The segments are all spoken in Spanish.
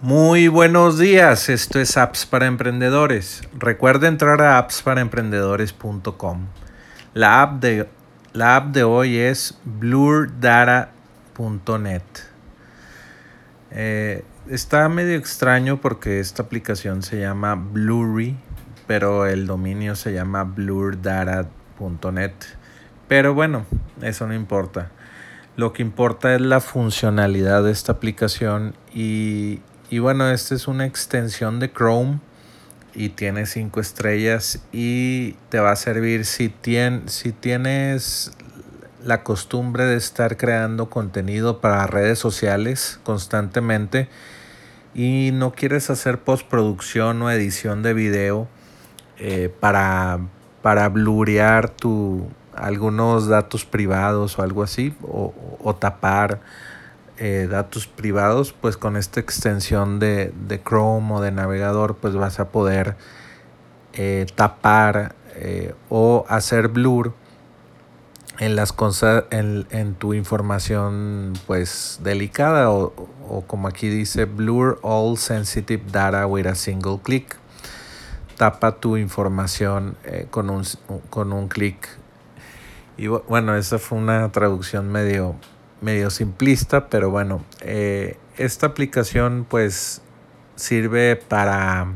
Muy buenos días, esto es Apps para Emprendedores. Recuerda entrar a appsparaemprendedores.com. La app de, la app de hoy es blurdata.net. Eh, está medio extraño porque esta aplicación se llama Blurry, pero el dominio se llama blurdata.net. Pero bueno, eso no importa. Lo que importa es la funcionalidad de esta aplicación y, y bueno, esta es una extensión de Chrome y tiene 5 estrellas y te va a servir si, si tienes la costumbre de estar creando contenido para redes sociales constantemente y no quieres hacer postproducción o edición de video eh, para, para blurear tu, algunos datos privados o algo así o, o tapar eh, datos privados, pues con esta extensión de, Chrome o de navegador, pues vas a poder eh, tapar eh, o hacer blur en las cosas, en, tu información pues delicada o, como aquí dice blur all sensitive data with a single click. Tapa tu información con un, con un clic. Y bueno, esa fue una traducción medio, medio simplista, pero bueno, eh, esta aplicación pues sirve para...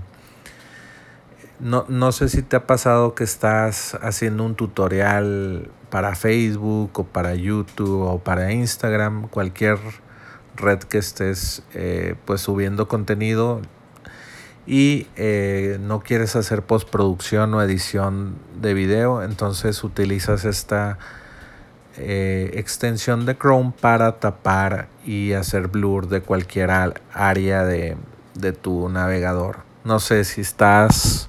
No, no, sé si te ha pasado que estás haciendo un tutorial para Facebook o para YouTube o para Instagram, cualquier red que estés eh, pues subiendo contenido y eh, no quieres hacer postproducción o edición de video, entonces utilizas esta eh, extensión de Chrome para tapar y hacer blur de cualquier área de, tu navegador. No sé si estás,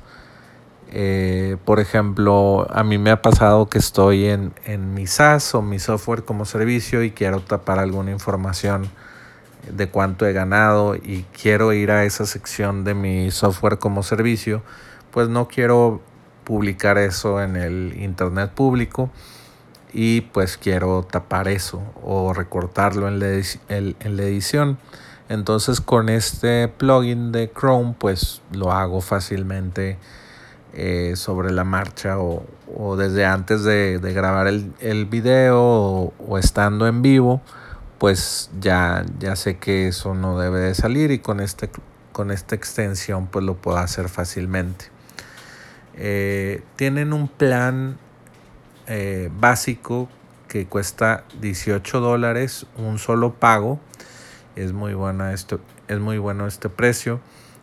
eh, por ejemplo, a mí me ha pasado que estoy en, en mi SaaS o mi software como servicio y quiero tapar alguna información de cuánto he ganado y quiero ir a esa sección de mi software como servicio, pues no quiero publicar eso en el internet público y pues quiero tapar eso o recortarlo en la, edición. Entonces con este plugin de Chrome pues lo hago fácilmente eh, sobre la marcha o, desde antes de, grabar el, el video o, estando en vivo pues ya, ya sé que eso no debe de salir y con, este, con esta extensión pues lo puedo hacer fácilmente. Eh, tienen un plan eh, básico que cuesta 18 dólares un solo pago. Es muy, buena esto, es muy bueno este precio.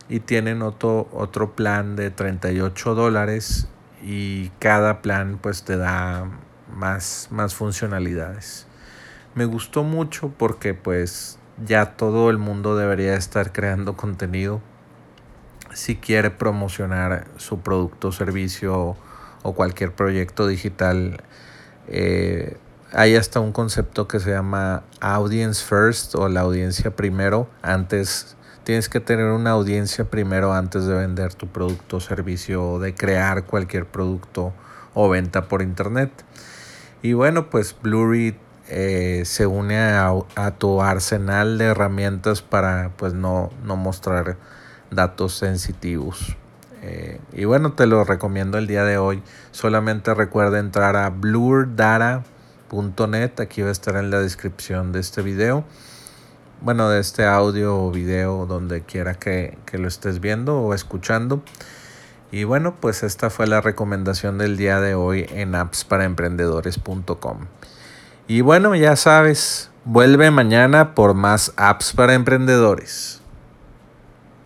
Y tienen otro, otro plan de 38 dólares y cada plan pues te da más, más funcionalidades. Me gustó mucho porque pues ya todo el mundo debería estar creando contenido si quiere promocionar su producto servicio o cualquier proyecto digital, eh, hay hasta un concepto que se llama audience first o la audiencia primero. Antes tienes que tener una audiencia primero antes de vender tu producto o servicio o de crear cualquier producto o venta por internet. Y bueno, pues Blurry eh, se une a, a, tu arsenal de herramientas para pues no, no mostrar datos sensitivos. Eh, y bueno, te lo recomiendo el día de hoy. Solamente recuerda entrar a blurdata.net. Aquí va a estar en la descripción de este video. Bueno, de este audio o video, donde quiera que, que lo estés viendo o escuchando. Y bueno, pues esta fue la recomendación del día de hoy en appsparaemprendedores.com. Y bueno, ya sabes, vuelve mañana por más apps para emprendedores.